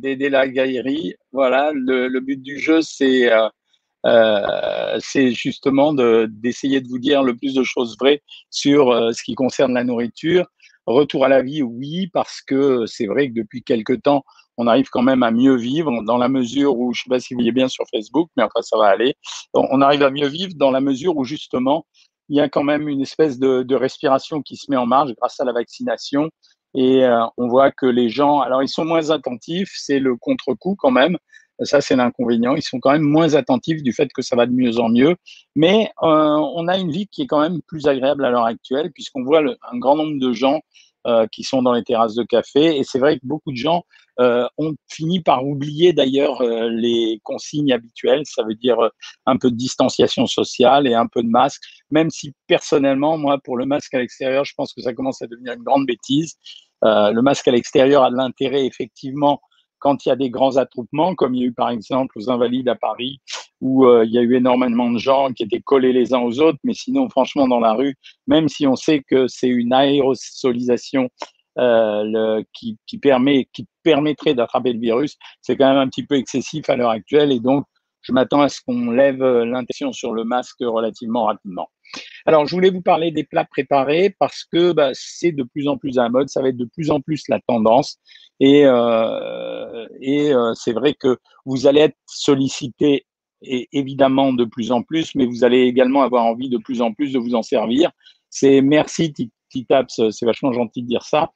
d'aider la gaillerie. Voilà, le, but du jeu, c'est euh, euh, justement d'essayer de, vous dire le plus de choses vraies sur euh, ce qui concerne la nourriture. Retour à la vie, oui, parce que c'est vrai que depuis quelques temps, on arrive quand même à mieux vivre dans la mesure où, je ne sais pas si vous voyez bien sur Facebook, mais enfin ça va aller, on arrive à mieux vivre dans la mesure où justement, il y a quand même une espèce de, de respiration qui se met en marche grâce à la vaccination. Et euh, on voit que les gens, alors ils sont moins attentifs, c'est le contre-coup quand même, ça, c'est l'inconvénient. Ils sont quand même moins attentifs du fait que ça va de mieux en mieux. Mais euh, on a une vie qui est quand même plus agréable à l'heure actuelle, puisqu'on voit un grand nombre de gens euh, qui sont dans les terrasses de café. Et c'est vrai que beaucoup de gens euh, ont fini par oublier d'ailleurs les consignes habituelles. Ça veut dire un peu de distanciation sociale et un peu de masque. Même si personnellement, moi, pour le masque à l'extérieur, je pense que ça commence à devenir une grande bêtise. le masque à l'extérieur a de l'intérêt effectivement quand il y a des grands attroupements, comme il y a eu par exemple aux Invalides à Paris, où euh, il y a eu énormément de gens qui étaient collés les uns aux autres, mais sinon, franchement, dans la rue, même si on sait que c'est une aérosolisation euh, qui, qui, permet, qui permettrait d'attraper le virus, c'est quand même un petit peu excessif à l'heure actuelle, et donc je m'attends à ce qu'on lève euh, l'intention sur le masque relativement rapidement. Alors, je voulais vous parler des plats préparés parce que bah, c'est de plus en plus à mode, ça va être de plus en plus la tendance. Et, euh, euh, c'est vrai que vous allez être sollicité et évidemment de plus en plus, mais vous allez également avoir envie de plus en plus de vous en servir. C'est merci Titaps, c'est vachement gentil de dire ça.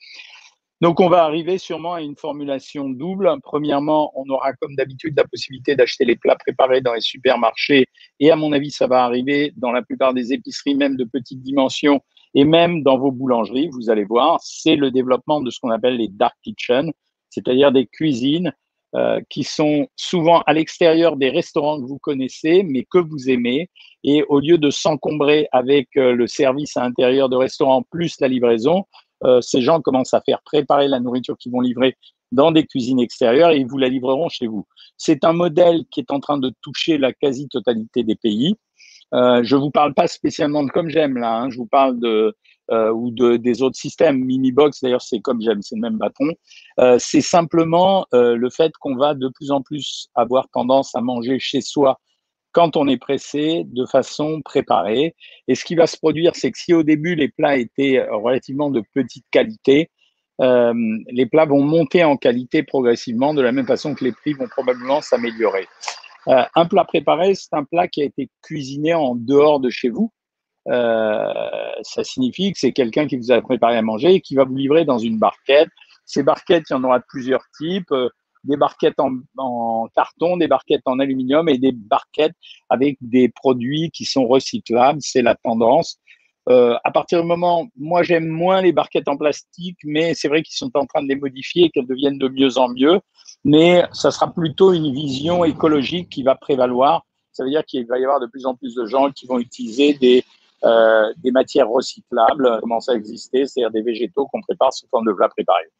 Donc, on va arriver sûrement à une formulation double. Premièrement, on aura comme d'habitude la possibilité d'acheter les plats préparés dans les supermarchés. Et à mon avis, ça va arriver dans la plupart des épiceries, même de petite dimension, et même dans vos boulangeries. Vous allez voir, c'est le développement de ce qu'on appelle les dark kitchens, c'est-à-dire des cuisines euh, qui sont souvent à l'extérieur des restaurants que vous connaissez, mais que vous aimez. Et au lieu de s'encombrer avec euh, le service à l'intérieur de restaurants plus la livraison, euh, ces gens commencent à faire préparer la nourriture qu'ils vont livrer dans des cuisines extérieures et ils vous la livreront chez vous. C'est un modèle qui est en train de toucher la quasi-totalité des pays. Euh, je vous parle pas spécialement de comme j'aime là, hein. je vous parle de euh, ou de des autres systèmes. Minibox d'ailleurs c'est comme j'aime, c'est le même bâton. Euh, c'est simplement euh, le fait qu'on va de plus en plus avoir tendance à manger chez soi quand on est pressé de façon préparée. Et ce qui va se produire, c'est que si au début les plats étaient relativement de petite qualité, euh, les plats vont monter en qualité progressivement, de la même façon que les prix vont probablement s'améliorer. Euh, un plat préparé, c'est un plat qui a été cuisiné en dehors de chez vous. Euh, ça signifie que c'est quelqu'un qui vous a préparé à manger et qui va vous livrer dans une barquette. Ces barquettes, il y en aura de plusieurs types des barquettes en, carton, des barquettes en aluminium et des barquettes avec des produits qui sont recyclables. C'est la tendance. Euh, à partir du moment, moi j'aime moins les barquettes en plastique, mais c'est vrai qu'ils sont en train de les modifier et qu'elles deviennent de mieux en mieux. Mais ça sera plutôt une vision écologique qui va prévaloir. Ça veut dire qu'il va y avoir de plus en plus de gens qui vont utiliser des, euh, des matières recyclables, commence à exister, c'est-à-dire des végétaux qu'on prépare sous forme de plats préparés.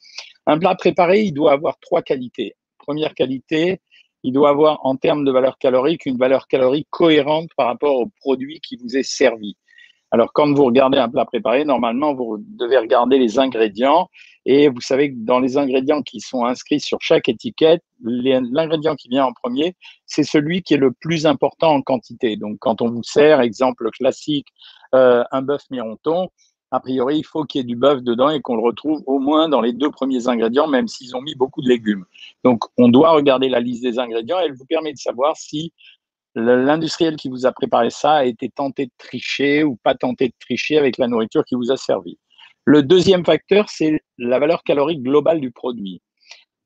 Un plat préparé, il doit avoir trois qualités. Première qualité, il doit avoir en termes de valeur calorique une valeur calorique cohérente par rapport au produit qui vous est servi. Alors, quand vous regardez un plat préparé, normalement, vous devez regarder les ingrédients et vous savez que dans les ingrédients qui sont inscrits sur chaque étiquette, l'ingrédient qui vient en premier, c'est celui qui est le plus important en quantité. Donc, quand on vous sert, exemple classique, euh, un bœuf mironton, a priori, il faut qu'il y ait du bœuf dedans et qu'on le retrouve au moins dans les deux premiers ingrédients, même s'ils ont mis beaucoup de légumes. Donc, on doit regarder la liste des ingrédients. Elle vous permet de savoir si l'industriel qui vous a préparé ça a été tenté de tricher ou pas tenté de tricher avec la nourriture qui vous a servi. Le deuxième facteur, c'est la valeur calorique globale du produit.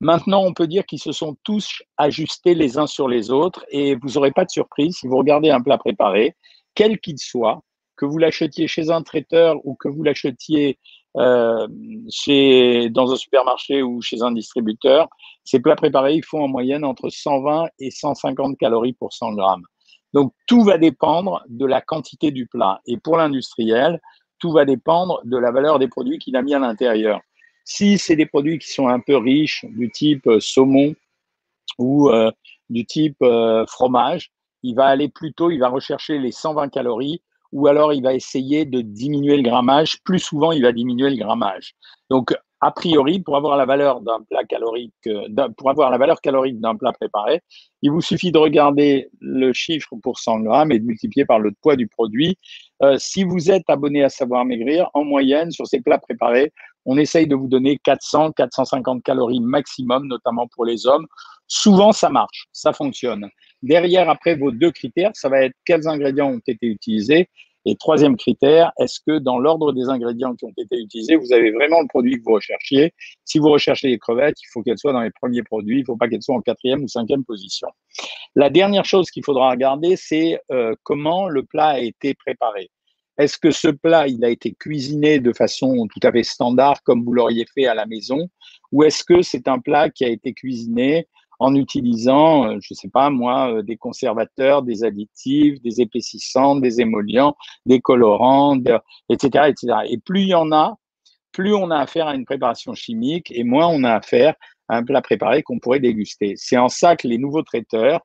Maintenant, on peut dire qu'ils se sont tous ajustés les uns sur les autres et vous n'aurez pas de surprise si vous regardez un plat préparé, quel qu'il soit, que vous l'achetiez chez un traiteur ou que vous l'achetiez euh, chez, dans un supermarché ou chez un distributeur, ces plats préparés, ils font en moyenne entre 120 et 150 calories pour 100 grammes. Donc, tout va dépendre de la quantité du plat. Et pour l'industriel, tout va dépendre de la valeur des produits qu'il a mis à l'intérieur. Si c'est des produits qui sont un peu riches, du type euh, saumon ou euh, du type fromage, il va aller plutôt, il va rechercher les 120 calories ou alors il va essayer de diminuer le grammage. Plus souvent, il va diminuer le grammage. Donc, a priori, pour avoir la valeur d'un plat calorique, euh, pour avoir la valeur calorique d'un plat préparé, il vous suffit de regarder le chiffre pour 100 grammes et de multiplier par le poids du produit. Euh, si vous êtes abonné à Savoir Maigrir, en moyenne, sur ces plats préparés, on essaye de vous donner 400, 450 calories maximum, notamment pour les hommes. Souvent, ça marche, ça fonctionne. Derrière, après vos deux critères, ça va être quels ingrédients ont été utilisés et troisième critère, est-ce que dans l'ordre des ingrédients qui ont été utilisés, vous avez vraiment le produit que vous recherchiez? Si vous recherchez les crevettes, il faut qu'elles soient dans les premiers produits, il ne faut pas qu'elles soient en quatrième ou cinquième position. La dernière chose qu'il faudra regarder, c'est euh, comment le plat a été préparé. Est-ce que ce plat, il a été cuisiné de façon tout à fait standard, comme vous l'auriez fait à la maison, ou est-ce que c'est un plat qui a été cuisiné en utilisant, euh, je ne sais pas moi, euh, des conservateurs, des additifs, des épaississants, des émollients, des colorants, etc., etc. Et plus il y en a, plus on a affaire à une préparation chimique et moins on a affaire à un plat préparé qu'on pourrait déguster. C'est en ça que les nouveaux traiteurs,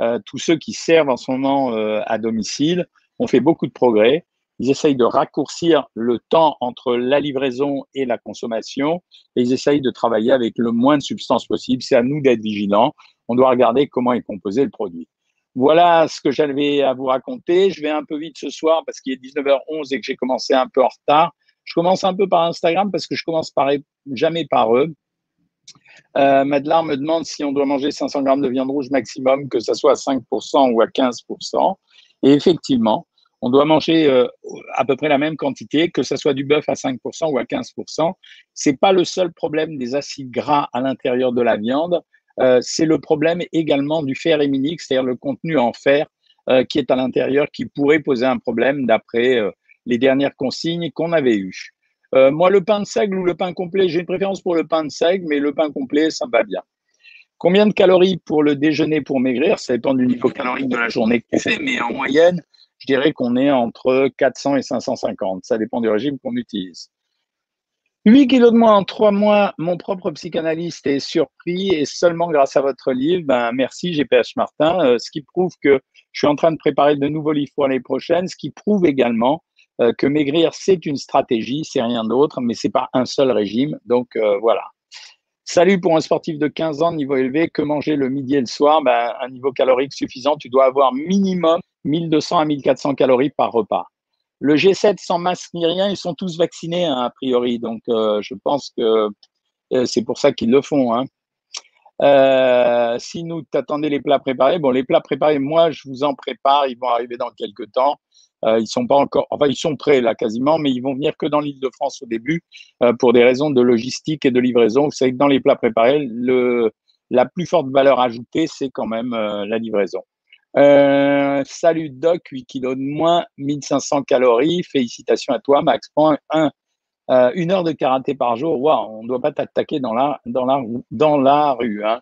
euh, tous ceux qui servent en ce moment à domicile, ont fait beaucoup de progrès ils essayent de raccourcir le temps entre la livraison et la consommation et ils essayent de travailler avec le moins de substances possible. C'est à nous d'être vigilants. On doit regarder comment est composé le produit. Voilà ce que j'avais à vous raconter. Je vais un peu vite ce soir parce qu'il est 19h11 et que j'ai commencé un peu en retard. Je commence un peu par Instagram parce que je commence jamais par eux. Euh, me demande si on doit manger 500 grammes de viande rouge maximum, que ce soit à 5% ou à 15%. Et effectivement, on doit manger euh, à peu près la même quantité, que ce soit du bœuf à 5% ou à 15%. C'est pas le seul problème des acides gras à l'intérieur de la viande. Euh, c'est le problème également du fer héminique, c'est-à-dire le contenu en fer euh, qui est à l'intérieur, qui pourrait poser un problème d'après les dernières consignes qu'on avait eues. moi, le pain de seigle ou le pain complet, j'ai une préférence pour le pain de seigle, mais le pain complet, ça va bien. Combien de calories pour le déjeuner pour maigrir? Ça dépend du niveau calorique de la journée que tu fais, mais en moyenne, je dirais qu'on est entre 400 et 550. Ça dépend du régime qu'on utilise. 8 kilos de moins en 3 mois, mon propre psychanalyste est surpris et seulement grâce à votre livre, ben merci GPH Martin, euh, ce qui prouve que je suis en train de préparer de nouveaux livres pour l'année prochaine, ce qui prouve également euh, que maigrir, c'est une stratégie, c'est rien d'autre, mais c'est pas un seul régime. Donc euh, voilà. Salut pour un sportif de 15 ans, niveau élevé, que manger le midi et le soir? Ben, Un niveau calorique suffisant, tu dois avoir minimum 1200 à 1400 calories par repas. Le G7 sans masque ni rien, ils sont tous vaccinés hein, a priori. Donc, euh, je pense que euh, c'est pour ça qu'ils le font. Hein. Euh, si nous t'attendez les plats préparés, bon, les plats préparés, moi, je vous en prépare. Ils vont arriver dans quelques temps. ils sont pas encore, enfin, ils sont prêts là quasiment, mais ils vont venir que dans l'île de France au début pour des raisons de logistique et de livraison. Vous savez que dans les plats préparés, la plus forte valeur ajoutée, c'est quand même la livraison. Euh, salut Doc, 8 kilos de moins, 1500 calories. Félicitations à toi, Max. Point 1. Euh, une heure de karaté par jour. Waouh, on ne doit pas t'attaquer dans la, dans la, dans la rue. Hein.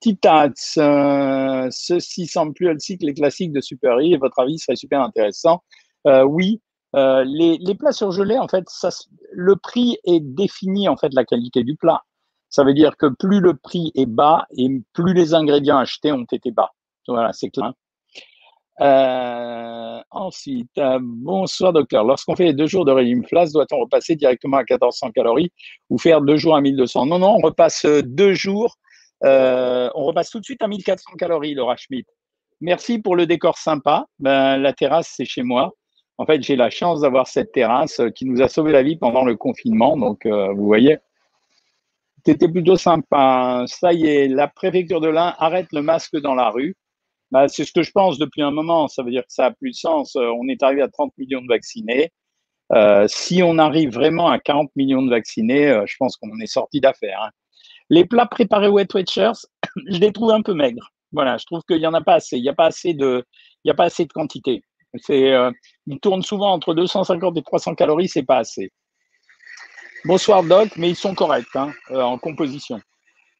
Titats, euh, ceci semble plus le cycle classique de Super E. Votre avis serait super intéressant. oui, les, les, plats surgelés, en fait, ça, le prix est défini en fait la qualité du plat. Ça veut dire que plus le prix est bas et plus les ingrédients achetés ont été bas. Voilà, c'est clair. Euh, ensuite, euh, bonsoir docteur. Lorsqu'on fait deux jours de régime flash, doit-on repasser directement à 1400 calories ou faire deux jours à 1200 Non, non, on repasse deux jours. Euh, on repasse tout de suite à 1400 calories, Laura Schmidt. Merci pour le décor sympa. Ben, la terrasse, c'est chez moi. En fait, j'ai la chance d'avoir cette terrasse qui nous a sauvé la vie pendant le confinement. Donc, vous voyez, c'était plutôt sympa. Ça y est, la préfecture de l'Ain arrête le masque dans la rue. Bah, c'est ce que je pense depuis un moment. Ça veut dire que ça a plus de sens. Euh, on est arrivé à 30 millions de vaccinés. Euh, si on arrive vraiment à 40 millions de vaccinés, euh, je pense qu'on est sorti d'affaire. Hein. Les plats préparés Wet Watchers, je les trouve un peu maigres. Voilà, je trouve qu'il n'y en a pas assez. Il n'y a pas assez de, il y a pas assez de quantité. C'est, ils tournent souvent entre 250 et 300 calories, c'est pas assez. Bonsoir Doc, mais ils sont corrects hein, en composition.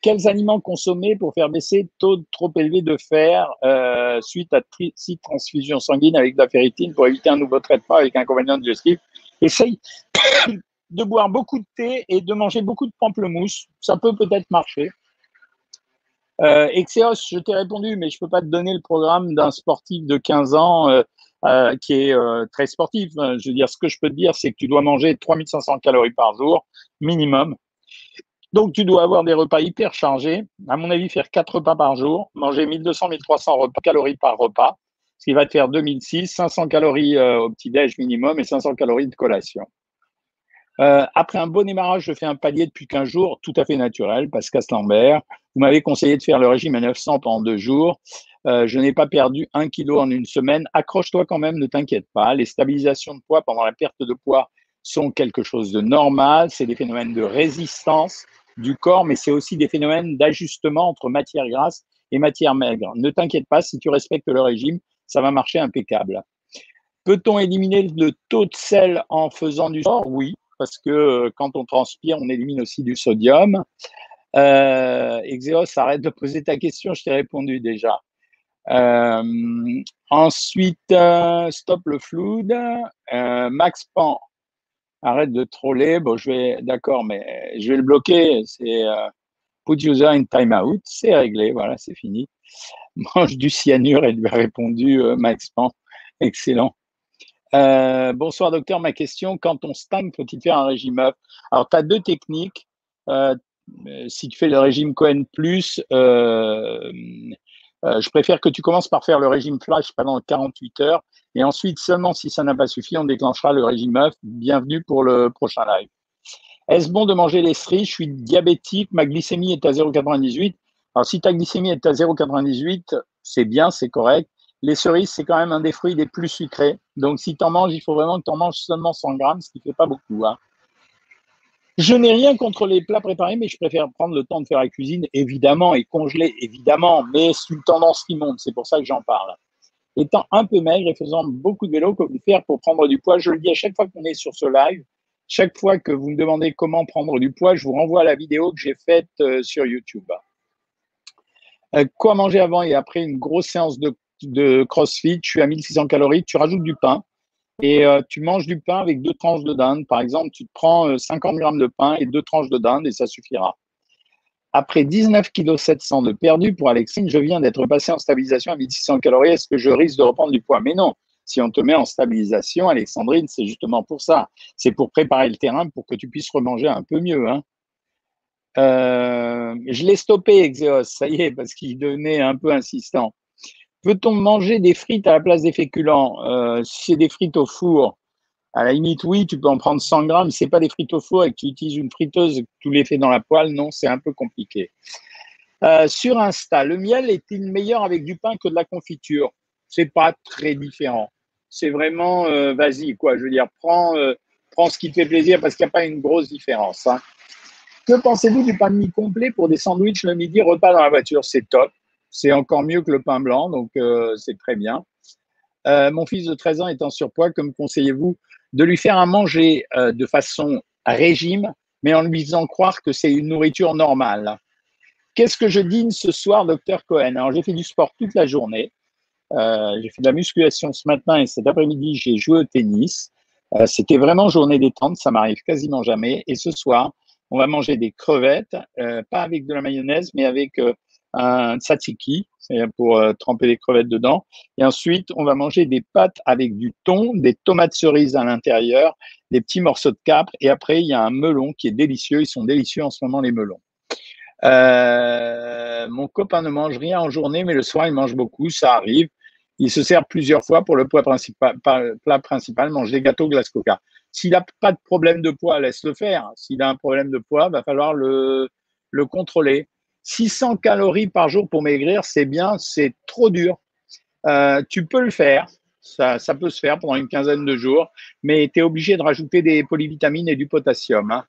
Quels aliments consommer pour faire baisser le taux trop élevé de fer euh, suite à six transfusions sanguines avec de la ferritine pour éviter un nouveau traitement avec inconvénient digestif Essaye de boire beaucoup de thé et de manger beaucoup de pamplemousse. Ça peut peut-être marcher. Euh, je t'ai répondu, mais je ne peux pas te donner le programme d'un sportif de 15 ans euh, euh, qui est très sportif. Je veux dire, ce que je peux te dire, c'est que tu dois manger 3500 calories par jour, minimum. Donc, tu dois avoir des repas hyper chargés. À mon avis, faire quatre repas par jour, manger 1200-1300 calories par repas, ce qui va te faire 2006, 500 calories euh, au petit-déj minimum et 500 calories de collation. Euh, après un bon démarrage, je fais un palier depuis 15 jours, tout à fait naturel, Pascal Lambert. Vous m'avez conseillé de faire le régime à 900 pendant deux jours. Euh, je n'ai pas perdu un kilo en une semaine. Accroche-toi quand même, ne t'inquiète pas. Les stabilisations de poids pendant la perte de poids sont quelque chose de normal. C'est des phénomènes de résistance du corps, mais c'est aussi des phénomènes d'ajustement entre matière grasse et matière maigre. Ne t'inquiète pas, si tu respectes le régime, ça va marcher impeccable. Peut-on éliminer le taux de sel en faisant du sport? Oui, parce que euh, quand on transpire, on élimine aussi du sodium. Euh, arrête de poser ta question, je t'ai répondu déjà. Euh, ensuite, euh, stop le flood. Max Pan, arrête de troller. Bon, je vais, d'accord, mais je vais le bloquer. C'est put user in timeout. C'est réglé, voilà, c'est fini. Mange du cyanure, elle lui a répondu Max Pan. Excellent. Euh, bonsoir docteur, ma question, quand on stagne, faut-il faire un régime œuf Alors, tu as deux techniques. Euh, si tu fais le régime Cohen Plus, euh, je préfère que tu commences par faire le régime flash pendant 48 heures et ensuite, seulement si ça n'a pas suffi, on déclenchera le régime œuf. Bienvenue pour le prochain live. Est-ce bon de manger les cerises? Je suis diabétique, ma glycémie est à 0,98. Alors, si ta glycémie est à 0,98, c'est bien, c'est correct. Les cerises, c'est quand même un des fruits les plus sucrés. Donc, si tu en manges, il faut vraiment que tu en manges seulement 100 grammes, ce qui ne fait pas beaucoup. Hein. Je n'ai rien contre les plats préparés, mais je préfère prendre le temps de faire la cuisine, évidemment, et congeler, évidemment, mais c'est une tendance qui monte. C'est pour ça que j'en parle. Étant un peu maigre et faisant beaucoup de vélo, comment faire pour prendre du poids Je le dis à chaque fois qu'on est sur ce live. Chaque fois que vous me demandez comment prendre du poids, je vous renvoie à la vidéo que j'ai faite euh, sur YouTube. Euh, quoi manger avant et après une grosse séance de CrossFit, tu à 1600 calories, tu rajoutes du pain et euh, tu manges du pain avec deux tranches de dinde. Par exemple, tu te prends 50 euh, grammes de pain et deux tranches de dinde et ça suffira. Après 19 kg 700 de perdu pour Alexine, je viens d'être passé en stabilisation à 1600 calories. Est-ce que je risque de reprendre du poids? Mais non. Si on te met en stabilisation, Alexandrine, c'est justement pour ça. C'est pour préparer le terrain pour que tu puisses remanger un peu mieux. Hein. Euh, je l'ai stoppé, Exeos, ça y est, parce qu'il devenait un peu insistant. Peut-on manger des frites à la place des féculents? Euh, Si c'est des frites au four, à la limite, oui, tu peux en prendre 100 grammes. Si ce n'est pas des frites au four et que tu utilises une friteuse tu les fais dans la poêle, non, c'est un peu compliqué. Euh, sur Insta, le miel est-il meilleur avec du pain que de la confiture? C'est pas très différent. C'est vraiment, euh, vas-y, quoi. Je veux dire, prends, prends ce qui te fait plaisir parce qu'il n'y a pas une grosse différence. Hein. Que pensez-vous du pain de mie complet pour des sandwichs le midi, repas dans la voiture? C'est top. C'est encore mieux que le pain blanc, donc euh, c'est très bien. Euh, mon fils de 13 ans est en surpoids, que me conseillez-vous? De lui faire à manger euh, de façon régime, mais en lui faisant croire que c'est une nourriture normale Qu'est-ce que je dîne ce soir, docteur Cohen? Alors, j'ai fait du sport toute la journée. j'ai fait de la musculation ce matin et cet après-midi, j'ai joué au tennis. C'était vraiment journée détente, ça m'arrive quasiment jamais. Et ce soir, on va manger des crevettes, pas avec de la mayonnaise, mais avec un tzatziki, c'est pour euh, tremper les crevettes dedans. Et ensuite, on va manger des pâtes avec du thon, des tomates cerises à l'intérieur, des petits morceaux de capre. Et après, il y a un melon qui est délicieux. Ils sont délicieux en ce moment, les melons. Euh, mon copain ne mange rien en journée, mais le soir, il mange beaucoup. Ça arrive. Il se sert plusieurs fois pour le plat principal, plat mange des gâteaux glace coca. S'il n'a pas de problème de poids, laisse le faire. S'il a un problème de poids, va falloir le contrôler. 600 calories par jour pour maigrir, c'est bien, c'est trop dur. Euh, tu peux le faire, ça, peut se faire pendant une quinzaine de jours, mais tu es obligé de rajouter des polyvitamines et du potassium. Hein.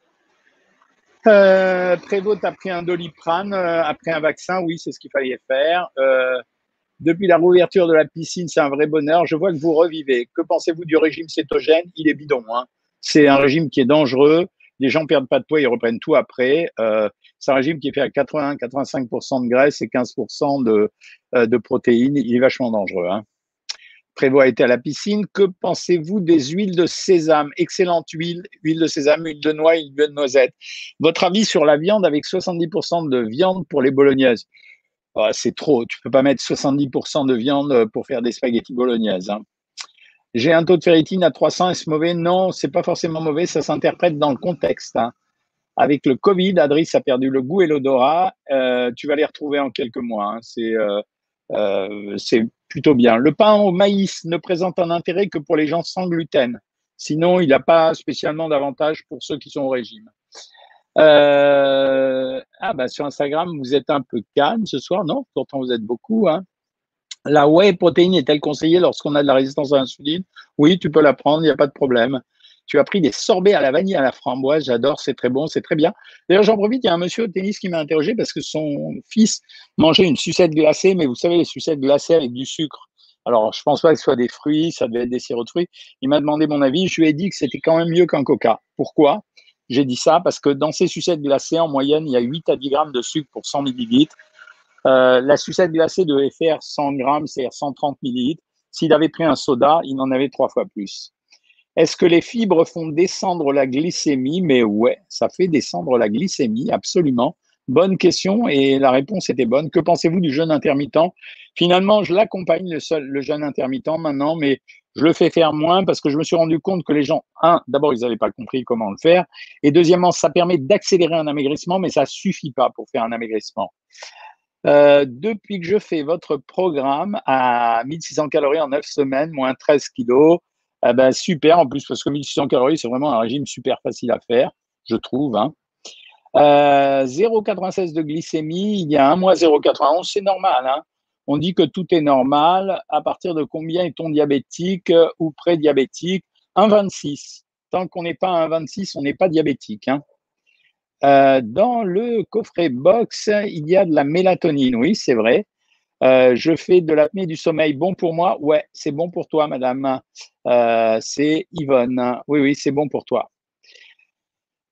Euh, Prévost, tu as pris un doliprane euh, après un vaccin, oui, c'est ce qu'il fallait faire. Euh, depuis la réouverture de la piscine, c'est un vrai bonheur. Je vois que vous revivez. Que pensez-vous du régime cétogène? Il est bidon. Hein. C'est un régime qui est dangereux les gens perdent pas de poids, ils reprennent tout après. Euh, c'est un régime qui est fait à 80-85% de graisse et 15% de, euh, de protéines. Il est vachement dangereux. Hein. Prévoit été à la piscine. Que pensez-vous des huiles de sésame? Excellente huile, huile de sésame, huile de noix, huile de noisette. Votre avis sur la viande avec 70% de viande pour les bolognaises? Oh, C'est trop. Tu peux pas mettre 70% de viande pour faire des spaghettis bolognaises. Hein. J'ai un taux de ferritine à 300, est-ce mauvais? Non, c'est pas forcément mauvais, ça s'interprète dans le contexte. Hein. Avec le Covid, Adris a perdu le goût et l'odorat. Euh, tu vas les retrouver en quelques mois. Hein. C'est euh, c'est plutôt bien. Le pain au maïs ne présente un intérêt que pour les gens sans gluten. Sinon, il n'a pas spécialement d'avantage pour ceux qui sont au régime. Euh, ah bah sur Instagram, vous êtes un peu calme ce soir, non? Pourtant, vous êtes beaucoup. Hein la whey protéine est-elle conseillée lorsqu'on a de la résistance à l'insuline? Oui, tu peux la prendre, il n'y a pas de problème. Tu as pris des sorbets à la vanille à la framboise, j'adore, c'est très bon, c'est très bien. D'ailleurs, j'en profite, il y a un monsieur au tennis qui m'a interrogé parce que son fils mangeait une sucette glacée, mais vous savez, les sucettes glacées avec du sucre. Alors, je pense pas que ce soit des fruits, ça devait être des sirops de fruits. Il m'a demandé mon avis, je lui ai dit que c'était quand même mieux qu'un coca. Pourquoi? J'ai dit ça parce que dans ces sucettes glacées, en moyenne, il y a 8 à 10 grammes de sucre pour 100 millilitres. Euh, la sucette glacée devait faire 100 grammes, c'est-à-dire 130 millilitres. S'il avait pris un soda, il en avait trois fois plus. Est-ce que les fibres font descendre la glycémie? Mais ouais, ça fait descendre la glycémie, absolument. Bonne question et la réponse était bonne. Que pensez-vous du jeûne intermittent? Finalement, je l'accompagne le, le jeûne intermittent maintenant, mais je le fais faire moins parce que je me suis rendu compte que les gens, un, d'abord, ils n'avaient pas compris comment le faire, et deuxièmement, ça permet d'accélérer un amaigrissement, mais ça suffit pas pour faire un amaigrissement. Euh, depuis que je fais votre programme à 1600 calories en 9 semaines, moins 13 kilos, eh ben, super en plus parce que 1600 calories, c'est vraiment un régime super facile à faire, je trouve. Hein. Euh, 0,96 de glycémie, il y a un mois 0,91, c'est normal. Hein. On dit que tout est normal. À partir de combien est-on diabétique ou pré-diabétique? 1,26. Tant qu'on n'est pas à 1,26, on n'est pas diabétique. Hein. Euh, dans le coffret box, il y a de la mélatonine. Oui, c'est vrai. Euh, je fais de l'apnée du sommeil. Bon pour moi? Ouais, c'est bon pour toi, madame. Euh, c'est Yvonne. Oui, oui, c'est bon pour toi.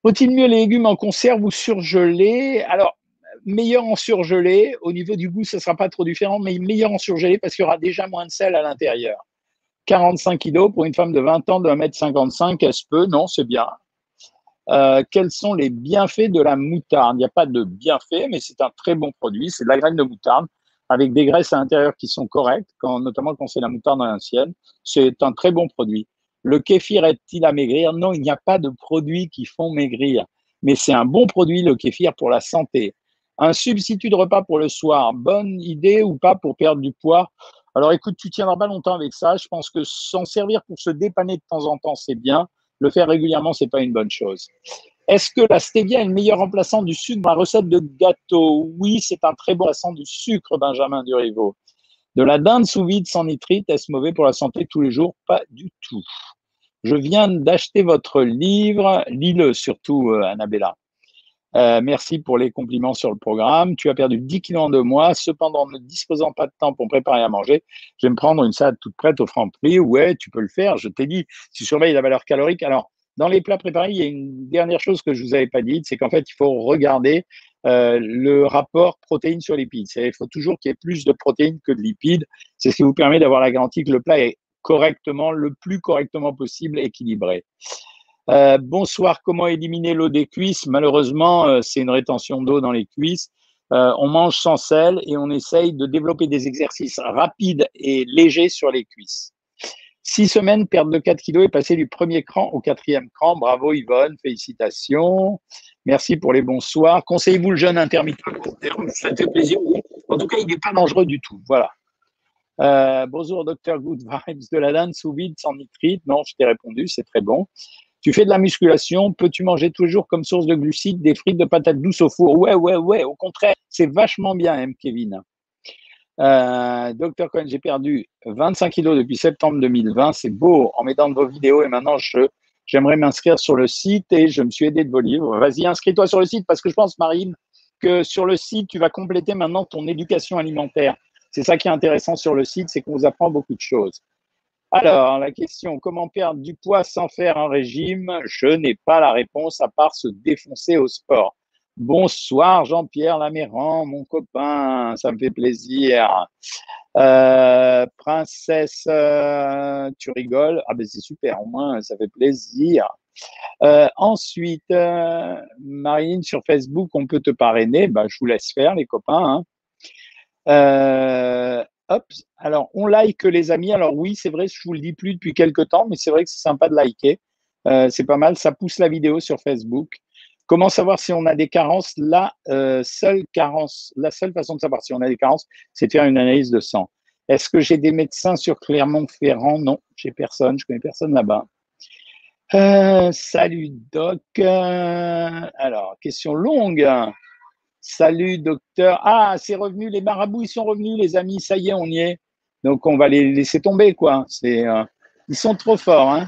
Faut-il mieux les légumes en conserve ou surgelés? Alors, meilleur en surgelé. Au niveau du goût, ce ne sera pas trop différent, mais meilleur en surgelé parce qu'il y aura déjà moins de sel à l'intérieur. 45 kilos pour une femme de 20 ans de 1m55, est-ce peu? Non, c'est bien. Euh, quels sont les bienfaits de la moutarde? Il n'y a pas de bienfaits, mais c'est un très bon produit. C'est de la graine de moutarde avec des graisses à l'intérieur qui sont correctes, quand, notamment quand c'est la moutarde ancienne. C'est un très bon produit. Le kéfir aide-t-il à maigrir? Non, il n'y a pas de produits qui font maigrir, mais c'est un bon produit, le kéfir, pour la santé. Un substitut de repas pour le soir, bonne idée ou pas pour perdre du poids? Alors écoute, tu tiendras pas longtemps avec ça. Je pense que s'en servir pour se dépanner de temps en temps, c'est bien. Le faire régulièrement, c'est pas une bonne chose. Est-ce que la stevia est le meilleur remplaçant du sucre dans la recette de gâteau? Oui, c'est un très bon remplaçant du sucre, Benjamin Durivo. De la dinde sous vide sans nitrite, est-ce mauvais pour la santé tous les jours? Pas du tout. Je viens d'acheter votre livre, lis-le surtout, euh, Annabella. Euh, merci pour les compliments sur le programme. Tu as perdu 10 kilos en deux mois. Cependant, ne disposant pas de temps pour préparer à manger, je vais me prendre une salade toute prête au franc prix. Ouais, tu peux le faire. Je t'ai dit, tu surveilles la valeur calorique. Alors, dans les plats préparés, il y a une dernière chose que je vous avais pas dite, c'est qu'en fait, il faut regarder euh, le rapport protéines sur lipides. Il faut toujours qu'il y ait plus de protéines que de lipides. C'est ce qui vous permet d'avoir la garantie que le plat est correctement, le plus correctement possible équilibré. Euh, bonsoir, comment éliminer l'eau des cuisses? Malheureusement, euh, c'est une rétention d'eau dans les cuisses. Euh, on mange sans sel et on essaye de développer des exercices rapides et légers sur les cuisses. Six semaines, perte de 4 kilos et passer du premier cran au quatrième cran. Bravo Yvonne, félicitations. Merci pour les bonsoirs. Conseillez-vous le jeûne intermittent Ça fait plaisir, En tout cas, il n'est pas dangereux du tout. Voilà. bonjour, docteur Good Vibes de la dinde sous vide sans nitrite. Non, je t'ai répondu, c'est très bon. Tu fais de la musculation, peux-tu manger toujours comme source de glucides des frites de patates douces au four? Ouais, ouais, ouais, au contraire, c'est vachement bien, M. Kevin. Euh, Docteur Cohen, j'ai perdu 25 kilos depuis septembre 2020. C'est beau en mettant de vos vidéos et maintenant je, j'aimerais m'inscrire sur le site et je me suis aidé de vos livres. Vas-y, inscris-toi sur le site parce que je pense, Marine, que sur le site, tu vas compléter maintenant ton éducation alimentaire. C'est ça qui est intéressant sur le site, c'est qu'on vous apprend beaucoup de choses. Alors, la question, comment perdre du poids sans faire un régime? Je n'ai pas la réponse à part se défoncer au sport. Bonsoir Jean-Pierre Laméran, mon copain, ça me fait plaisir. Euh, princesse, euh, tu rigoles? Ah ben c'est super, au moins ça fait plaisir. Euh, ensuite, Marine sur Facebook, on peut te parrainer? Ben, je vous laisse faire les copains. Hein. Hop, alors on like les amis. Alors oui, c'est vrai, je vous le dis plus depuis quelques temps, mais c'est vrai que c'est sympa de liker. Euh, c'est pas mal, ça pousse la vidéo sur Facebook. Comment savoir si on a des carences? La seule carence, la seule façon de savoir si on a des carences, c'est de faire une analyse de sang. Est-ce que j'ai des médecins sur Clermont-Ferrand? Non, j'ai personne, je connais personne là-bas. Euh, salut Doc. alors, question longue. Salut docteur. Ah, c'est revenu, les marabouts, ils sont revenus, les amis, ça y est, on y est. Donc, on va les laisser tomber, quoi. C'est, euh, ils sont trop forts. Hein.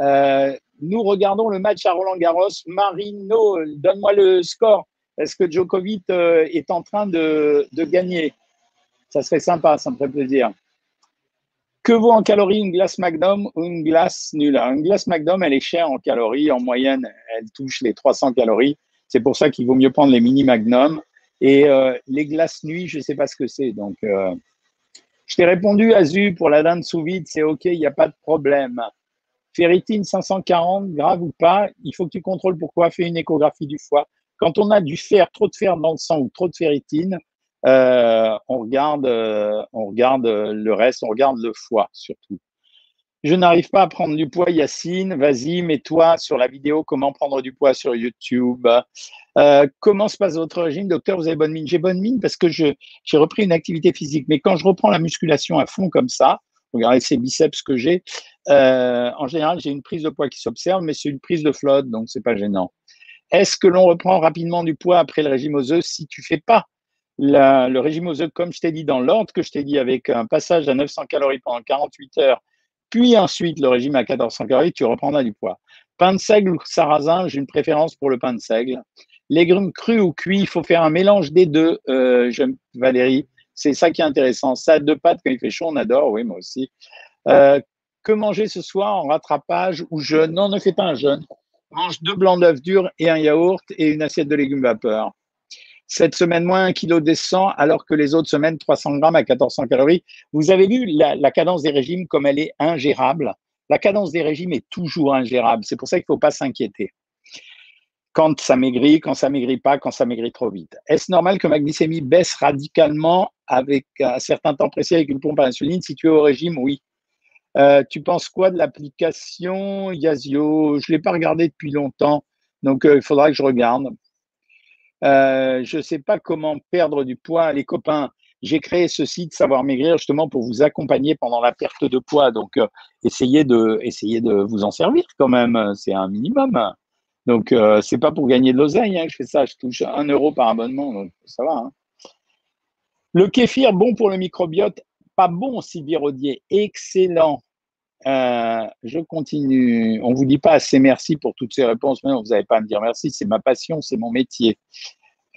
Euh, nous regardons le match à Roland Garros. Marino, donne-moi le score. Est-ce que Djokovic est en train de, de gagner? Ça serait sympa, ça me ferait plaisir. Que vaut en calories une glace Magnum ou une glace nulle? Une glace Magnum, elle est chère en calories. En moyenne, elle touche les 300 calories. C'est pour ça qu'il vaut mieux prendre les mini Magnum. Et euh, les glaces nuit, je ne sais pas ce que c'est. Donc, euh, je t'ai répondu, Azu, pour la dinde sous vide, c'est OK, il n'y a pas de problème. Ferritine 540, grave ou pas, il faut que tu contrôles pourquoi. Fais une échographie du foie. Quand on a du fer, trop de fer dans le sang ou trop de ferritine, euh, on regarde, on regarde le reste, on regarde le foie surtout. Je n'arrive pas à prendre du poids, Yacine. Vas-y, mets-toi sur la vidéo comment prendre du poids sur YouTube. Euh, comment se passe votre régime, docteur? Vous avez bonne mine J'ai bonne mine parce que j'ai repris une activité physique. Mais quand je reprends la musculation à fond comme ça, regardez ces biceps que j'ai, en général, j'ai une prise de poids qui s'observe, mais c'est une prise de flotte, donc c'est pas gênant. Est-ce que l'on reprend rapidement du poids après le régime œufs si tu fais pas le régime œufs, comme je t'ai dit, dans l'ordre que je t'ai dit, avec un passage à 900 calories pendant 48 heures, puis ensuite le régime à 1400 calories, tu reprendras du poids. Pain de seigle ou sarrasin, j'ai une préférence pour le pain de seigle. Légumes crus ou cuits, il faut faire un mélange des deux, euh, Valérie. C'est ça qui est intéressant. Ça, deux pâtes, quand il fait chaud, on adore, oui, moi aussi. Euh, que manger ce soir en rattrapage ou jeûne? Non, ne fais pas un jeûne. Mange deux blancs d'œufs durs et un yaourt et une assiette de légumes vapeur. Cette semaine, moins un kilo descend, alors que les autres semaines, 300 grammes à 1400 calories. Vous avez vu la, cadence des régimes comme elle est ingérable. La cadence des régimes est toujours ingérable. C'est pour ça qu'il ne faut pas s'inquiéter. Quand ça maigrit, quand ça maigrit pas, quand ça maigrit trop vite. Est-ce normal que ma glycémie baisse radicalement avec un certain temps précis avec une pompe à insuline si tu es au régime? Oui. Euh, tu penses quoi de l'application Yazio? Je ne l'ai pas regardé depuis longtemps, donc euh, il faudra que je regarde. Euh, je ne sais pas comment perdre du poids. Les copains, j'ai créé ce site Savoir Maigrir justement pour vous accompagner pendant la perte de poids. Donc, euh, essayez, de, essayez de vous en servir quand même. C'est un minimum. Donc, euh, c'est pas pour gagner de l'oseille hein, je fais ça. Je touche un euro par abonnement. Donc, ça va. Hein. Le kéfir, bon pour le microbiote. Pas bon, Sylvie Rodier. Excellent. Euh, je continue. On ne vous dit pas assez merci pour toutes ces réponses. Mais vous n'avez pas à me dire merci. C'est ma passion, c'est mon métier.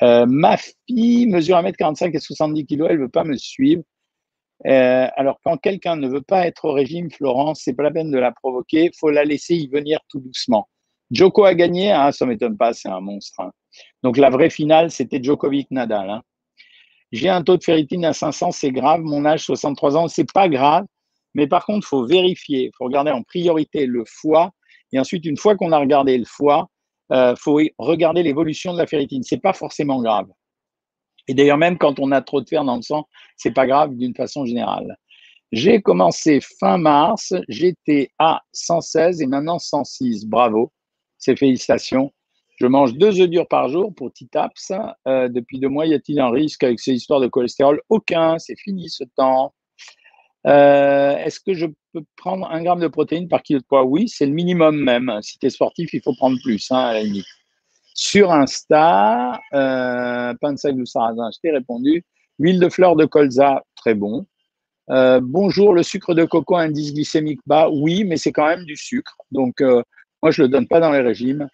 Euh, ma fille mesure 1m45 et 70 kg. Elle ne veut pas me suivre. Euh, alors, quand quelqu'un ne veut pas être au régime, Florence, c'est pas la peine de la provoquer. Il faut la laisser y venir tout doucement. Joko a gagné. Hein, ça ne m'étonne pas. C'est un monstre. Hein. Donc, la vraie finale, c'était Djokovic-Nadal. Hein. J'ai un taux de ferritine à 500. C'est grave. Mon âge, 63 ans. C'est pas grave. Mais par contre, il faut vérifier, il faut regarder en priorité le foie. Et ensuite, une fois qu'on a regardé le foie, il euh, faut regarder l'évolution de la ferritine. Ce n'est pas forcément grave. Et d'ailleurs, même quand on a trop de fer dans le sang, ce n'est pas grave d'une façon générale. J'ai commencé fin mars, j'étais à 116 et maintenant 106. Bravo, c'est félicitations. Je mange deux œufs durs par jour pour Titaps. Euh, depuis deux mois, y a-t-il un risque avec ces histoires de cholestérol? Aucun, c'est fini ce temps. Euh, est-ce que je peux prendre un gramme de protéines par kilo de poids? Oui, c'est le minimum même. Si tu es sportif, il faut prendre plus, hein. Sur Insta, euh, pain de seigle ou sarrasin, je t'ai répondu. Huile de fleur de colza, très bon. Euh, bonjour, le sucre de coco indice glycémique bas, oui, mais c'est quand même du sucre. Donc, euh, moi, je ne le donne pas dans les régimes.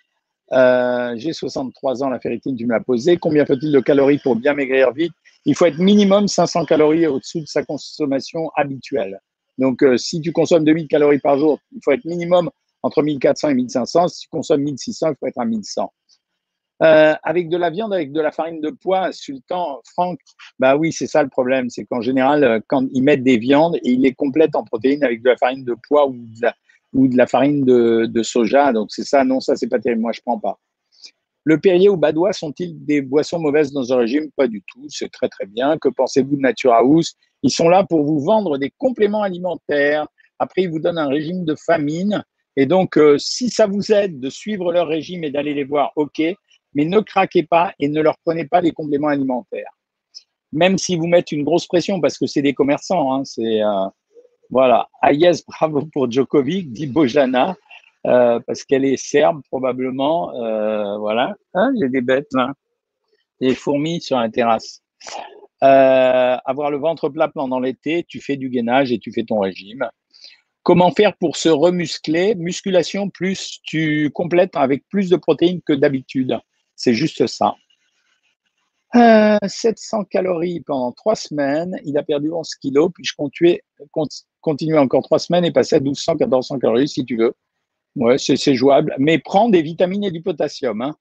J'ai 63 ans, la ferritine, tu me l'as posé. Combien faut-il de calories pour bien maigrir vite? Il faut être minimum 500 calories au-dessous de sa consommation habituelle. Donc, euh, si tu consommes 2000 calories par jour, il faut être minimum entre 1400 et 1500. Si tu consommes 1600, il faut être à 1100. Euh, avec de la viande, avec de la farine de pois, insultant, Franck, bah oui, c'est ça le problème. C'est qu'en général, quand ils mettent des viandes et ils les complètent en protéines avec de la farine de pois ou de la, ou de la farine de, soja. Donc c'est ça, non, ça c'est pas terrible, moi je prends pas. Le Perrier ou Badois sont-ils des boissons mauvaises dans un régime? Pas du tout, c'est très très bien. Que pensez-vous de Nature House Ils sont là pour vous vendre des compléments alimentaires. Après, ils vous donnent un régime de famine Et donc, euh, si ça vous aide de suivre leur régime et d'aller les voir, OK, mais ne craquez pas et ne leur prenez pas des compléments alimentaires. Même si vous mettez une grosse pression, parce que c'est des commerçants, hein, c'est euh, voilà. Ah yes, bravo pour Djokovic, dit Bojana, euh, parce qu'elle est serbe probablement. voilà. Ah, j'ai des bêtes là, des fourmis sur la terrasse. avoir le ventre plat pendant l'été, tu fais du gainage et tu fais ton régime. Comment faire pour se remuscler? Musculation plus tu complètes avec plus de protéines que d'habitude. C'est juste ça. 700 euh, calories pendant trois semaines. Il a perdu 11 kilos. Puis je continue, continuer encore trois semaines et passer à 1200, 1400 calories si tu veux. Ouais, c'est jouable. Mais prends des vitamines et du potassium. Hein.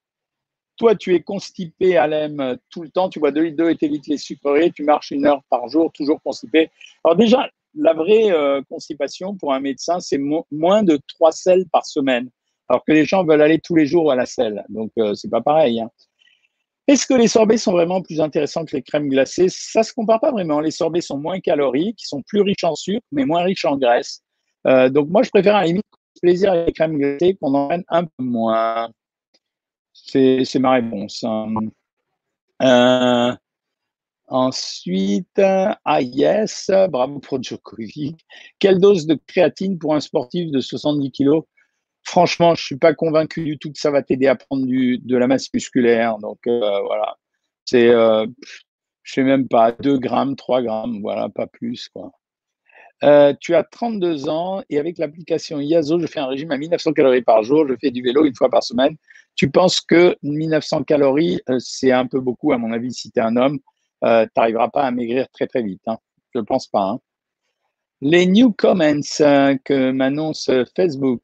Toi, tu es constipé à l'EM tout le temps. Tu bois 2 litres d'eau et t'évites les sucreries. Tu marches une heure par jour, toujours constipé. Alors déjà, la vraie euh, constipation pour un médecin, c'est moins de trois selles par semaine, alors que les gens veulent aller tous les jours à la selle. Donc, euh, c'est pas pareil. Hein. Est-ce que les sorbets sont vraiment plus intéressants que les crèmes glacées? Ça se compare pas vraiment. Les sorbets sont moins caloriques, ils sont plus riches en sucre, mais moins riches en graisse. Euh, donc, moi, je préfère à la limite plaisir avec les crèmes glacées qu'on prenne un peu moins. C'est ma réponse. Hein. Euh, Ensuite, ah yes, bravo pour Djokovic. Quelle dose de créatine pour un sportif de 70 kg Franchement, je ne suis pas convaincu du tout que ça va t'aider à prendre du, de la masse musculaire. Donc euh, voilà, c'est, euh, je sais même pas, 2 grammes, 3 grammes, voilà, pas plus. Quoi. Euh, tu as 32 ans et avec l'application IASO, je fais un régime à 1900 calories par jour, je fais du vélo une fois par semaine. Tu penses que 1900 calories, c'est un peu beaucoup, à mon avis, si tu es un homme euh, tu n'arriveras pas à maigrir très très vite. Hein. Je ne pense pas. Hein. Les new comments euh, que m'annonce Facebook.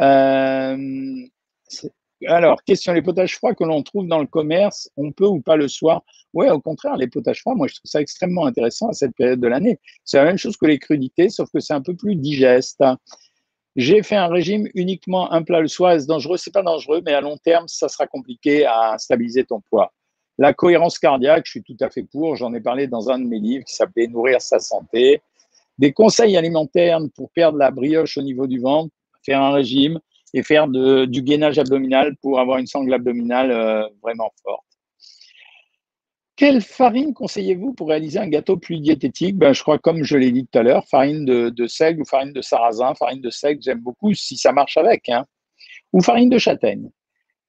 Euh, alors, question, les potages froids que l'on trouve dans le commerce, on peut ou pas le soir? Oui, au contraire, les potages froids, moi je trouve ça extrêmement intéressant à cette période de l'année. C'est la même chose que les crudités, sauf que c'est un peu plus digeste. J'ai fait un régime uniquement un plat le soir. Est-ce dangereux? C'est pas dangereux, mais à long terme, ça sera compliqué à stabiliser ton poids. La cohérence cardiaque, je suis tout à fait pour. J'en ai parlé dans un de mes livres qui s'appelait Nourrir sa santé. Des conseils alimentaires pour perdre la brioche au niveau du ventre, faire un régime et faire du gainage abdominal pour avoir une sangle abdominale euh, vraiment forte. Quelle farine conseillez-vous pour réaliser un gâteau plus diététique? Ben, Je crois, comme je l'ai dit tout à l'heure, farine de, seigle ou farine de sarrasin. Farine de seigle, j'aime beaucoup si ça marche avec. Hein. Ou farine de châtaigne.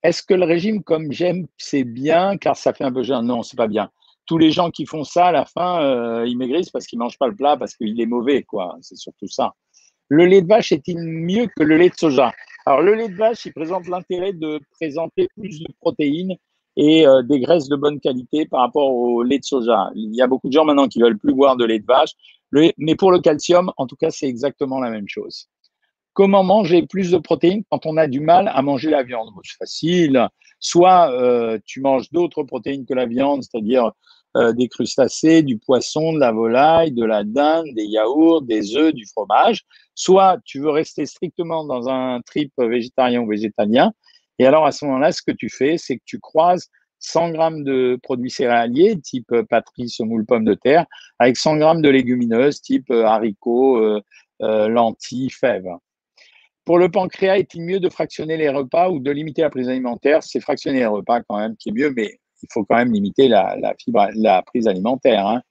Est-ce que le régime comme j'aime, c'est bien car ça fait un peu jeune? Non, c'est pas bien. Tous les gens qui font ça, à la fin, euh, ils maigrissent parce qu'ils mangent pas le plat, parce qu'il est mauvais, quoi. C'est surtout ça. Le lait de vache est-il mieux que le lait de soja? Alors, le lait de vache, il présente l'intérêt de présenter plus de protéines et euh, des graisses de bonne qualité par rapport au lait de soja. Il y a beaucoup de gens maintenant qui veulent plus boire de lait de vache, mais pour le calcium, en tout cas, c'est exactement la même chose. Comment manger plus de protéines quand on a du mal à manger la viande? C'est facile. Soit euh, tu manges d'autres protéines que la viande, c'est-à-dire euh, des crustacés, du poisson, de la volaille, de la dinde, des yaourts, des œufs, du fromage. Soit tu veux rester strictement dans un trip végétarien ou végétalien. Et alors à ce moment-là, ce que tu fais, c'est que tu croises 100 grammes de produits céréaliers type patrie, semoule, pommes de terre, avec 100 grammes de légumineuses type haricots, euh, lentilles, fèves. Pour le pancréas, est-il mieux de fractionner les repas ou de limiter la prise alimentaire? C'est fractionner les repas quand même qui est mieux, mais il faut quand même limiter la, fibre, la prise alimentaire. Hein.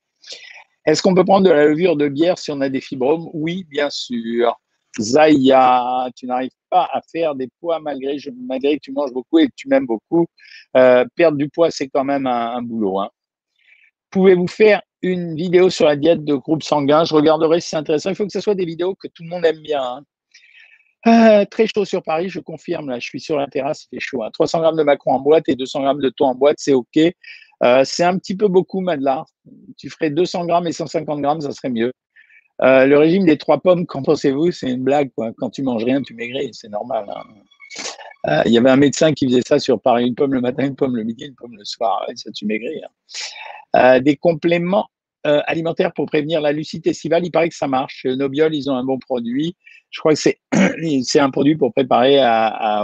Est-ce qu'on peut prendre de la levure de bière si on a des fibromes? Oui, bien sûr. Zaya, tu n'arrives pas à faire des poids malgré, que tu manges beaucoup et que tu m'aimes beaucoup. Euh, perdre du poids, c'est quand même un, boulot. Hein. Pouvez-vous faire une vidéo sur la diète de groupe sanguin? Je regarderai si c'est intéressant. Il faut que ce soit des vidéos que tout le monde aime bien. Hein. Euh, très chaud sur Paris, je confirme. Là, je suis sur la terrasse, il fait chaud. 300 hein. grammes de macron en boîte et 200 grammes de thon en boîte, c'est OK. Euh, c'est un petit peu beaucoup, Madela. Tu ferais 200 grammes et 150 grammes, ça serait mieux. Euh, le régime des trois pommes, qu'en pensez-vous? C'est une blague. Quand tu manges rien, tu maigris, c'est normal. Hein. Il y avait un médecin qui faisait ça sur Paris une pomme le matin, une pomme le midi, une pomme le soir. ça, tu maigris. Hein. des compléments alimentaires pour prévenir la lucite estivale, il paraît que ça marche. Nobiol, ils ont un bon produit. Je crois que c'est, c'est un produit pour préparer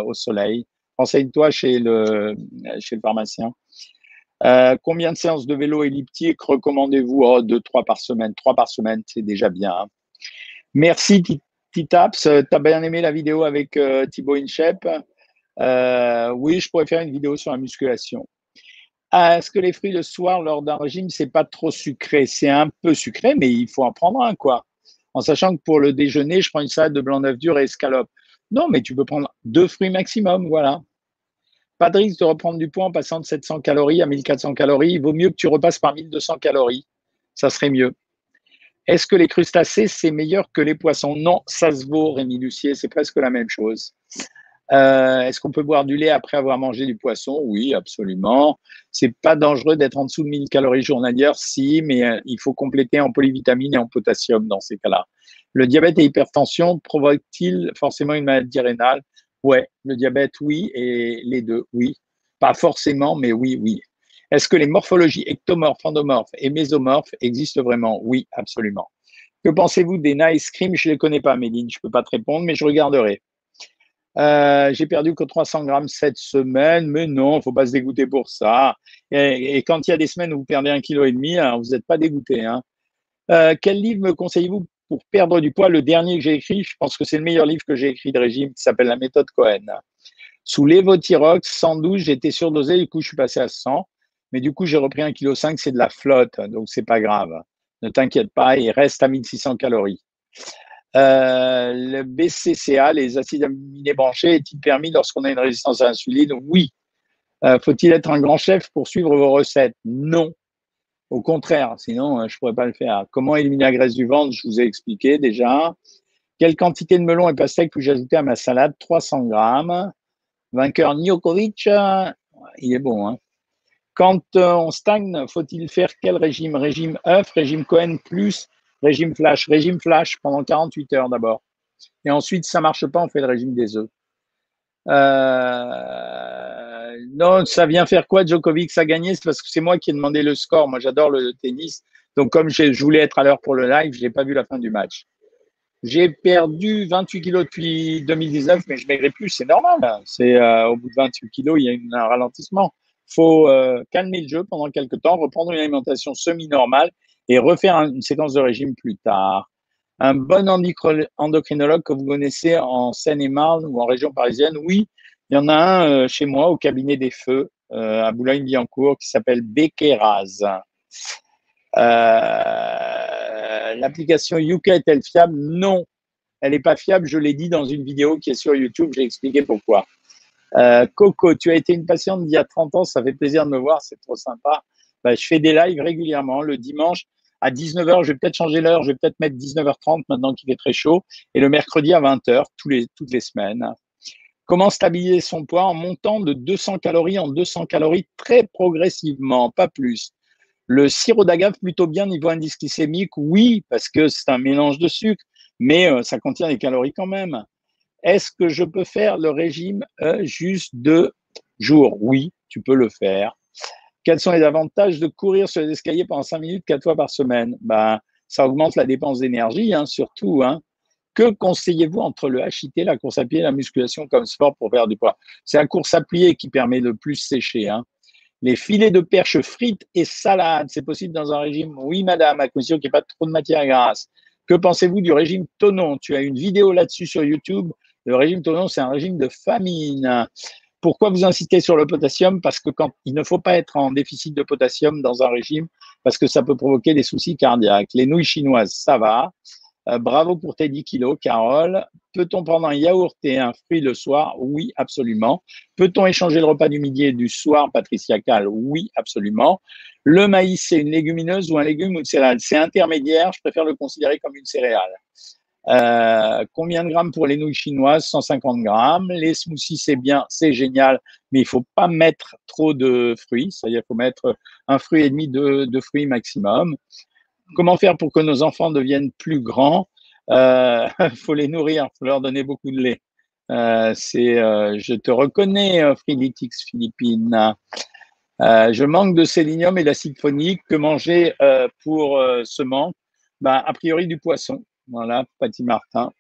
au soleil. Renseigne-toi chez le, chez le pharmacien. Euh, combien de séances de vélo elliptique recommandez-vous? Oh, Deux, trois par semaine. Trois par semaine, c'est déjà bien. Merci T-Taps, tu as bien aimé la vidéo avec Thibaut Inchep? Oui, je pourrais faire une vidéo sur la musculation. Est-ce que les fruits le soir lors d'un régime, c'est pas trop sucré C'est un peu sucré, mais il faut en prendre un, quoi. En sachant que pour le déjeuner, je prends une salade de blanc d'œuf dur et escalope. Non, mais tu peux prendre deux fruits maximum, voilà. Pas de risque de reprendre du poids en passant de 700 calories à 1400 calories. Il vaut mieux que tu repasses par 1200 calories. Ça serait mieux. Est-ce que les crustacés, c'est meilleur que les poissons? Non, ça se vaut, Rémi Lucier, c'est presque la même chose. Euh, est-ce qu'on peut boire du lait après avoir mangé du poisson? Oui, absolument. C'est pas dangereux d'être en dessous de 1000 calories journalières, si, mais euh, il faut compléter en polyvitamines et en potassium dans ces cas-là. Le diabète et l'hypertension provoquent-ils forcément une maladie rénale? Ouais, le diabète, oui, et les deux, oui. Pas forcément, mais oui, oui. Est-ce que les morphologies ectomorphes, endomorphes et mésomorphes existent vraiment? Oui, absolument. Que pensez-vous des nice cream Je ne les connais pas, Méline, je ne peux pas te répondre, mais je regarderai. Euh, j'ai perdu que 300 grammes cette semaine, mais non, il ne faut pas se dégoûter pour ça. Et, quand il y a des semaines où vous perdez un kilo et demi, hein, vous n'êtes pas dégoûté. Hein. Euh, quel livre me conseillez-vous pour perdre du poids? Le dernier que j'ai écrit, je pense que c'est le meilleur livre que j'ai écrit de régime, qui s'appelle La méthode Cohen. Sous l'évothyrox, 112, j'étais surdosé, du coup, je suis passé à 100. Mais du coup, j'ai repris 1,5 kg, c'est de la flotte, donc c'est pas grave. Ne t'inquiète pas, il reste à 1600 calories. Euh, le BCCA, les acides aminés branchés, est-il permis lorsqu'on a une résistance à l'insuline? Oui. Euh, faut-il être un grand chef pour suivre vos recettes? Non. Au contraire, sinon euh, je ne pourrais pas le faire. Comment éliminer la graisse du ventre? Je vous ai expliqué déjà. Quelle quantité de melon et pastèque puis-je ajouter à ma salade? 300 grammes. Vainqueur Niokovic, il est bon. Hein Quand on stagne, faut-il faire quel régime? Régime œuf, régime Cohen plus Régime flash, régime flash pendant 48 heures d'abord. Et ensuite, ça marche pas, on fait le régime des œufs. Euh, non, ça vient faire quoi Djokovic? A gagné C'est parce que c'est moi qui ai demandé le score. Moi, j'adore le tennis. Donc, comme je voulais être à l'heure pour le live, je n'ai pas vu la fin du match. J'ai perdu 28 kilos depuis 2019, mais je maigris plus. C'est normal. Hein. C'est euh, au bout de 28 kilos, il y a un ralentissement. Il faut euh, calmer le jeu pendant quelques temps, reprendre une alimentation semi-normale et refaire une séquence de régime plus tard. Un bon endocrinologue que vous connaissez en Seine-et-Marne ou en région parisienne, oui, il y en a un euh, chez moi au cabinet des feux euh, à Boulogne-Billancourt qui s'appelle Becqueraz. Euh, L'application Yuka est-elle fiable? Non, elle n'est pas fiable. Je l'ai dit dans une vidéo qui est sur YouTube. J'ai expliqué pourquoi. Euh, Coco, tu as été une patiente d'il y a 30 ans. Ça fait plaisir de me voir. C'est trop sympa. Bah, je fais des lives régulièrement le dimanche à 19h, je vais peut-être changer l'heure, je vais peut-être mettre 19h30 maintenant qu'il est très chaud, et le mercredi à 20h, tous les, toutes les semaines. Comment stabiliser son poids en montant de 200 calories en 200 calories très progressivement, pas plus? Le sirop d'agave, plutôt bien niveau indice glycémique, oui, parce que c'est un mélange de sucre, mais euh, ça contient des calories quand même. Est-ce que je peux faire le régime euh, juste de jours? Oui, tu peux le faire. Quels sont les avantages de courir sur les escaliers pendant 5 minutes, 4 fois par semaine? Ben, Ça augmente la dépense d'énergie, hein, surtout. Hein. Que conseillez-vous entre le HIT, la course à pied et la musculation comme sport pour perdre du poids? C'est la course à pied qui permet de plus sécher. Hein. Les filets de perche frites et salades, c'est possible dans un régime? Oui, madame, à condition qu'il n'y ait pas trop de matière grasse. Que pensez-vous du régime Tonon? Tu as une vidéo là-dessus sur YouTube. Le régime Tonon, c'est un régime de famine. Pourquoi vous incitez sur le potassium? Parce que quand il ne faut pas être en déficit de potassium dans un régime, parce que ça peut provoquer des soucis cardiaques. Les nouilles chinoises, ça va. Euh, bravo pour tes 10 kilos, Carole. Peut-on prendre un yaourt et un fruit le soir? Oui, absolument. Peut-on échanger le repas du midi et du soir, Patricia Cal Oui, absolument. Le maïs, c'est une légumineuse ou un légume ou une céréale C'est intermédiaire, je préfère le considérer comme une céréale. Euh, combien de grammes pour les nouilles chinoises? 150 grammes. Les smoothies, c'est bien, c'est génial, mais il faut pas mettre trop de fruits, c'est-à-dire faut mettre un fruit et demi de, fruits maximum. Comment faire pour que nos enfants deviennent plus grands? Il euh, faut les nourrir, il faut leur donner beaucoup de lait. Euh, c'est, je te reconnais, Friditix Philippine. je manque de sélénium et d'acide phonique. Que manger pour ce manque? Ben, A priori du poisson. Voilà, Patty Martin.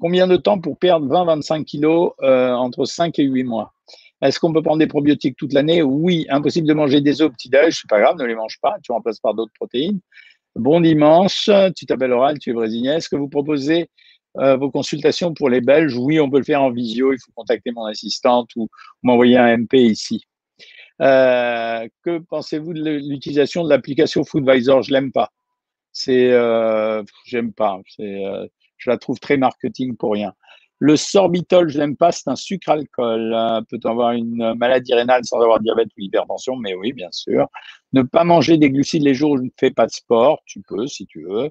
Combien de temps pour perdre 20-25 kilos euh, entre 5 et 8 mois? Est-ce qu'on peut prendre des probiotiques toute l'année? Oui, impossible de manger des œufs au petit-déj, c'est pas grave, ne les mange pas, tu remplaces par d'autres protéines. Bon dimanche, tu t'appelles Oral, tu es brésilien. Est-ce que vous proposez vos consultations pour les Belges, oui, on peut le faire en visio. Il faut contacter mon assistante ou m'envoyer un MP ici. Euh, que pensez-vous de l'utilisation de l'application Foodvisor? Je l'aime pas. C'est, euh, j'aime pas. C'est, euh, je la trouve très marketing pour rien. Le sorbitol, je l'aime pas. C'est un sucre alcool. Peut-on avoir une maladie rénale sans avoir diabète ou hypertension Mais oui, bien sûr. Ne pas manger des glucides les jours où je ne fais pas de sport. Tu peux, si tu veux.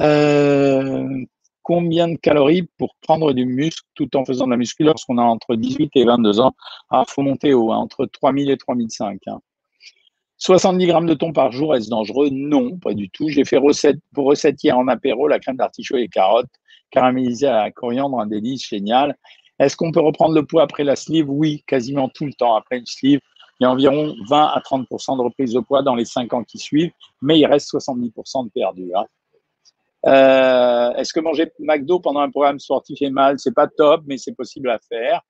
Euh, combien de calories pour prendre du muscle tout en faisant de la muscu lorsqu'on a entre 18 et 22 ans? Ah, faut monter haut, hein, entre 3000 et 3005. Hein. 70 grammes de thon par jour, est-ce dangereux? Non, pas du tout. J'ai fait recette, pour recette hier en apéro, la crème d'artichaut et les carottes caramélisées à coriandre, un délice génial. Est-ce qu'on peut reprendre le poids après la sleeve? Oui, quasiment tout le temps après une sleeve. Il y a environ 20 à 30% de reprise de poids dans les 5 ans qui suivent, mais il reste 70% de perdu. Hein. Euh, est-ce que manger McDo pendant un programme sportif est mal? C'est pas top, mais c'est possible à faire.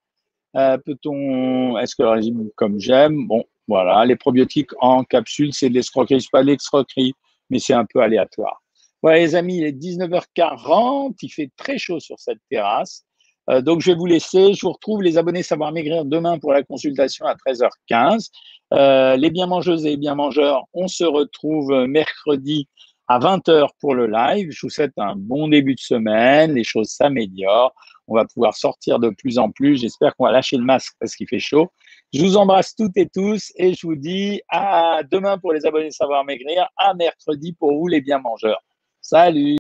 Euh, peut-on Est-ce que le régime comme j'aime? Bon, voilà. Les probiotiques en capsule, c'est de l'escroquerie. C'est pas de l'escroquerie, mais c'est un peu aléatoire. Voilà, les amis, il est 19h40. Il fait très chaud sur cette terrasse. Euh, donc, je vais vous laisser. Je vous retrouve les abonnés Savoir Maigrir demain pour la consultation à 13h15. Euh, les bien mangeuses et bien mangeurs, on se retrouve mercredi à 20h pour le live. Je vous souhaite un bon début de semaine. Les choses s'améliorent. On va pouvoir sortir de plus en plus. J'espère qu'on va lâcher le masque parce qu'il fait chaud. Je vous embrasse toutes et tous et je vous dis à demain pour les abonnés Savoir Maigrir, à mercredi pour vous les bien mangeurs. Salut